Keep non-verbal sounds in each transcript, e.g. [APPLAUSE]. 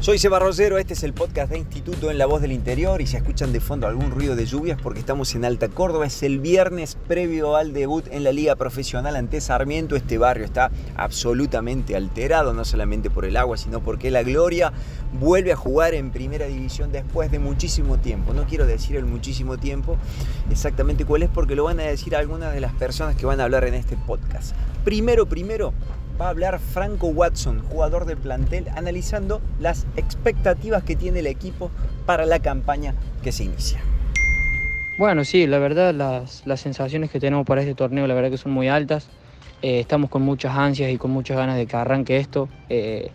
Soy Seba Rosero, este es el podcast de Instituto en la Voz del Interior y si escuchan de fondo algún ruido de lluvias porque estamos en Alta Córdoba, es el viernes previo al debut en la Liga Profesional ante Sarmiento. Este barrio está absolutamente alterado, no solamente por el agua, sino porque la Gloria vuelve a jugar en Primera División después de muchísimo tiempo. No quiero decir el muchísimo tiempo exactamente cuál es porque lo van a decir algunas de las personas que van a hablar en este podcast. Primero, primero, va a hablar Franco Watson, jugador del plantel, analizando las expectativas que tiene el equipo para la campaña que se inicia. Bueno, sí, la verdad las, sensaciones que tenemos para este torneo la verdad que son muy altas. Eh, estamos con muchas ansias y con muchas ganas de que arranque esto. Eh,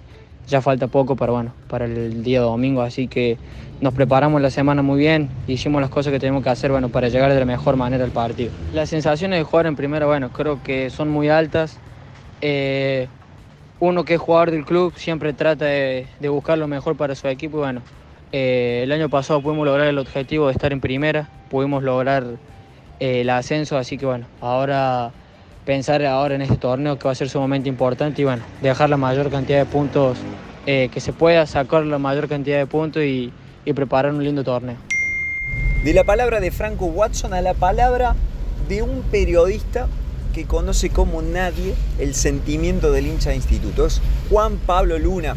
ya falta poco para, bueno, para el día domingo, así que nos preparamos la semana muy bien, hicimos las cosas que tenemos que hacer bueno, para llegar de la mejor manera al partido. Las sensaciones de jugar en primera, bueno, creo que son muy altas. Eh, uno que es jugador del club siempre trata de, buscar lo mejor para su equipo y bueno, eh, el año pasado pudimos lograr el objetivo de estar en primera, pudimos lograr eh, el ascenso, así que bueno, ahora pensar ahora en este torneo que va a ser sumamente importante y bueno, dejar la mayor cantidad de puntos que se pueda, sacar la mayor cantidad de puntos y, y preparar un lindo torneo. De la palabra de Franco Watson a la palabra de un periodista que conoce como nadie el sentimiento del hincha de institutos. Juan Pablo Luna,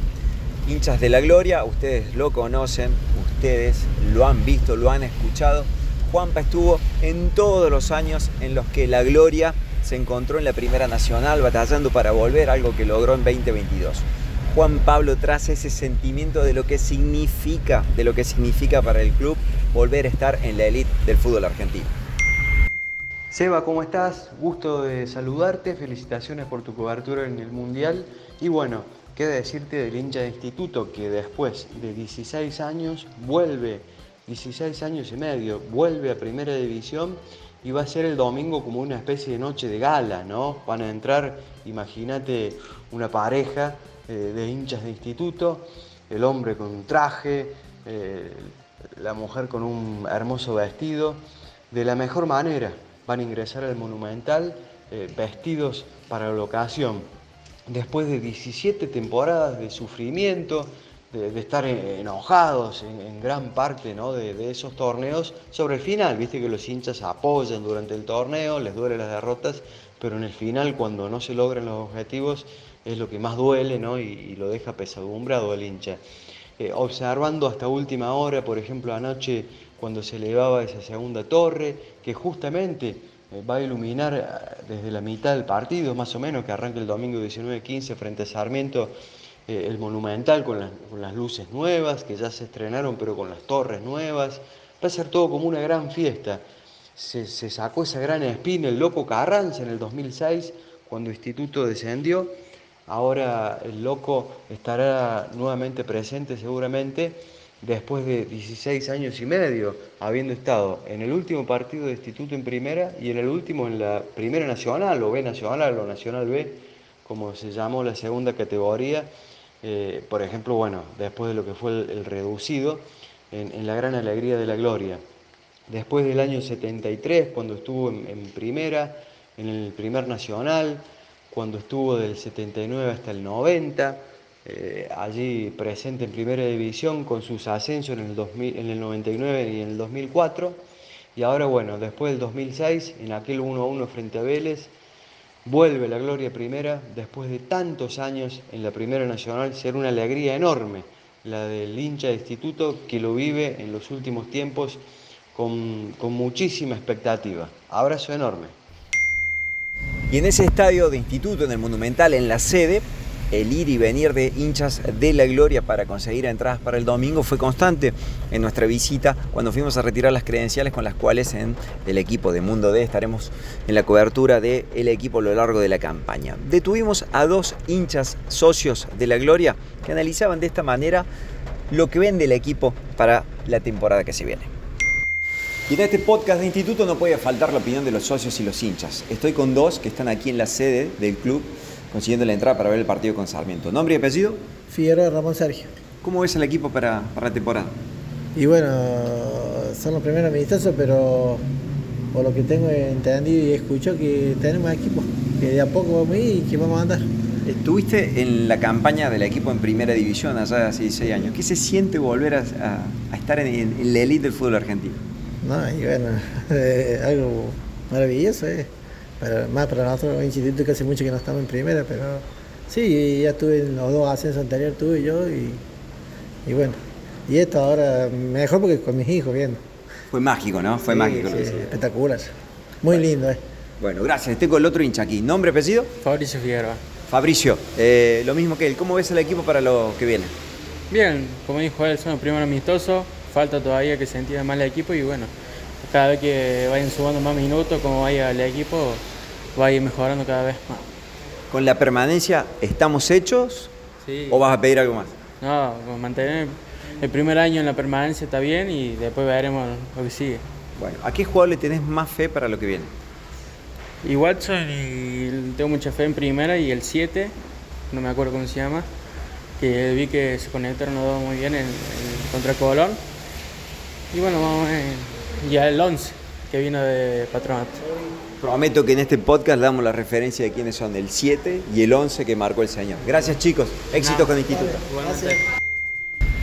hinchas de la gloria, ustedes lo conocen, ustedes lo han visto, lo han escuchado. Juanpa estuvo en todos los años en los que la gloria se encontró en la Primera Nacional batallando para volver, algo que logró en 2022. Juan Pablo trae ese sentimiento de lo que significa, de lo que significa para el club volver a estar en la élite del fútbol argentino. Seba, ¿cómo estás? Gusto de saludarte, felicitaciones por tu cobertura en el Mundial y bueno, queda decirte del hincha de instituto que después de 16 años vuelve, 16 años y medio, vuelve a Primera División y va a ser el domingo como una especie de noche de gala, ¿no? Van a entrar, imagínate, una pareja eh, de hinchas de instituto, el hombre con un traje, eh, la mujer con un hermoso vestido, de la mejor manera, van a ingresar al Monumental eh, vestidos para la ocasión. Después de 17 temporadas de sufrimiento, de, estar enojados en, gran parte de, esos torneos, sobre el final, viste que los hinchas apoyan durante el torneo, les duelen las derrotas, pero en el final, cuando no se logran los objetivos, es lo que más duele y, lo deja pesadumbrado al hincha. Eh, observando hasta última hora, por ejemplo, anoche cuando se elevaba esa segunda torre, que justamente eh, va a iluminar eh, desde la mitad del partido, más o menos, que arranca el domingo 19-15 frente a Sarmiento, eh, el Monumental con, las luces nuevas, que ya se estrenaron, pero con las torres nuevas. Va a ser todo como una gran fiesta. Se, sacó esa gran espina el loco Carranza en el 2006, cuando Instituto descendió. Ahora el loco estará nuevamente presente seguramente después de 16 años y medio, habiendo estado en el último partido de instituto en primera y en el último en la primera nacional, o B nacional, o nacional B, como se llamó la segunda categoría, eh, por ejemplo, bueno, después de lo que fue el, reducido, en, la gran alegría de la gloria. Después del año 73, cuando estuvo en primera, en el primer nacional, cuando estuvo del 79 hasta el 90, eh, allí presente en primera división con sus ascensos en el, 2000, en el 99 y en el 2004. Y ahora, bueno, después del 2006, en aquel 1-1 frente a Vélez, vuelve la gloria primera después de tantos años en la primera nacional, ser una alegría enorme la del hincha de instituto que lo vive en los últimos tiempos con, con muchísima expectativa. Abrazo enorme. Y en ese estadio de instituto, en el Monumental, en la sede, el ir y venir de hinchas de la gloria para conseguir entradas para el domingo fue constante en nuestra visita cuando fuimos a retirar las credenciales con las cuales en el equipo de Mundo D estaremos en la cobertura del el equipo a lo largo de la campaña. Detuvimos a dos hinchas socios de la gloria que analizaban de esta manera lo que vende el equipo para la temporada que se viene. Y en este podcast de instituto no puede faltar la opinión de los socios y los hinchas. Estoy con dos que están aquí en la sede del club consiguiendo la entrada para ver el partido con Sarmiento. ¿Nombre y apellido? Figueroa Ramón Sergio. ¿Cómo ves el equipo para, para la temporada? Y bueno, son los primeros amistosos, pero por lo que tengo entendido y escucho que tenemos equipo, que de a poco vamos a ir y que vamos a andar. Estuviste en la campaña del equipo en primera división allá hace 16 años. ¿Qué se siente volver a, a- a estar en, en la elite del fútbol argentino? No, y bueno, [LAUGHS] eh, algo maravilloso, eh. Para- más para nosotros, un instituto que hace mucho que no estamos en primera, pero sí, ya estuve en los dos ascensos anteriores, tuve yo, y, y bueno. Y esto ahora mejor porque con mis hijos viendo. Fue mágico, ¿no? Fue Sí, mágico. sí, espectacular. Muy lindo, eh. Bueno, gracias. Estoy con el otro hincha aquí. ¿Nombre, apellido? Fabricio Figueroa. Fabricio. Eh, lo mismo que él. ¿Cómo ves el equipo para lo que viene? Bien, como dijo él, son los primeros amistosos. Falta todavía que se entienda más el equipo y bueno, cada vez que vayan sumando más minutos, como vaya el equipo, va a ir mejorando cada vez más. ¿Con la permanencia estamos hechos Sí. o vas a pedir algo más? No, con mantener el primer año en la permanencia está bien y después veremos lo que sigue. Bueno, ¿a qué jugador le tenés más fe para lo que viene? Y Watson, y tengo mucha fe en primera y el 7, no me acuerdo cómo se llama, que vi que se conectaron los dos muy bien en, en- contra Colón. Y bueno, vamos a ver. Ya el 11, que vino de Patronato. Prometo que en este podcast damos la referencia de quiénes son el 7 y el 11 que marcó el señor. Gracias chicos, éxitos con el instituto. Igualmente.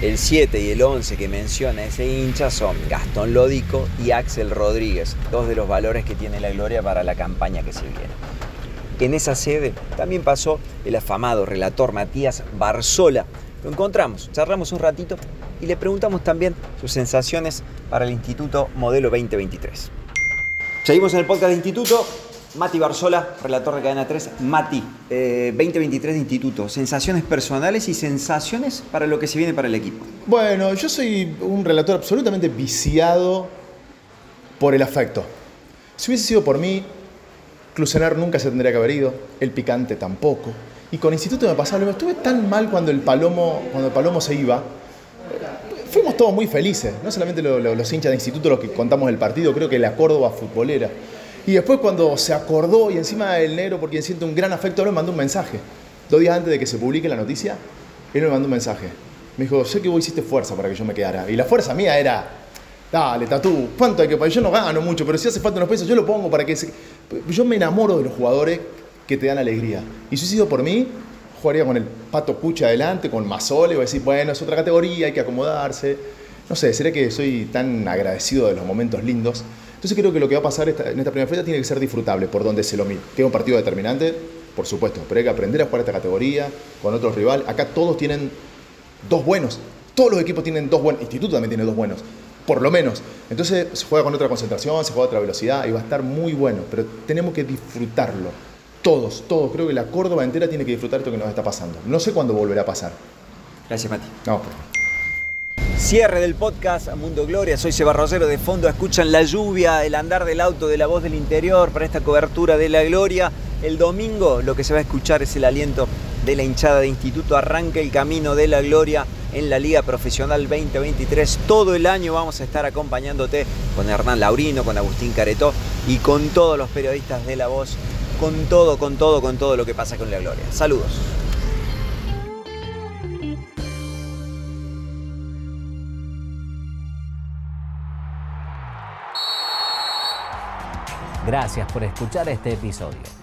El 7 y el 11 que menciona ese hincha son Gastón Lódico y Axel Rodríguez, dos de los valores que tiene la Gloria para la campaña que se viene. En esa sede también pasó el afamado relator Matías Barzola. Lo encontramos, charlamos un ratito y le preguntamos también sus sensaciones para el Instituto Modelo 2023. Seguimos en el podcast de Instituto. Mati Barzola, relator de Cadena 3. Mati, eh, 2023 de Instituto. Sensaciones personales y sensaciones para lo que se viene para el equipo. Bueno, yo soy un relator absolutamente viciado por el afecto. Si hubiese sido por mí, Clusenar nunca se tendría que haber ido, el picante tampoco. Y con Instituto me pasaba lo. Estuve tan mal cuando el Palomo, cuando el Palomo se iba. Fuimos todos muy felices, no solamente lo- lo- los hinchas de Instituto los que contamos el partido, creo que la Córdoba futbolera. Y después cuando se acordó y encima el negro, por quien siente un gran afecto, él me mandó un mensaje. Dos días antes de que se publique la noticia, él me mandó un mensaje. Me dijo, sé que vos hiciste fuerza para que yo me quedara. Y la fuerza mía era, dale, Tatú, ¿cuánto hay que pagar? Yo no gano mucho, pero si hace falta unos pesos, yo lo pongo para que... Se... Yo me enamoro de los jugadores que te dan alegría. Y si sido por mí, jugaría con el Pato Cucha adelante, con Masole, o decir, bueno, es otra categoría, hay que acomodarse. No sé, será que soy tan agradecido de los momentos lindos. Entonces creo que lo que va a pasar en esta primera fecha tiene que ser disfrutable por donde se lo mire. Tiene un partido determinante, por supuesto, pero hay que aprender a jugar esta categoría con otros rivales. Acá todos tienen dos buenos. Todos los equipos tienen dos buenos. Instituto también tiene dos buenos. Por lo menos. Entonces se juega con otra concentración, se juega a otra velocidad y va a estar muy bueno. Pero tenemos que disfrutarlo. Todos, todos. Creo que la Córdoba entera tiene que disfrutar esto que nos está pasando. No sé cuándo volverá a pasar. Gracias, Mati. No, pero- Cierre del podcast Mundo Gloria. Soy Seba Rosero. De fondo escuchan la lluvia, el andar del auto de la voz del interior para esta cobertura de la Gloria. El domingo lo que se va a escuchar es el aliento de la hinchada de Instituto. Arranca el camino de la Gloria en la Liga Profesional 2023. Todo el año vamos a estar acompañándote con Hernán Laurino, con Agustín Caretó y con todos los periodistas de la voz. Con todo, con todo, con todo lo que pasa con la Gloria. Saludos. Gracias por escuchar este episodio.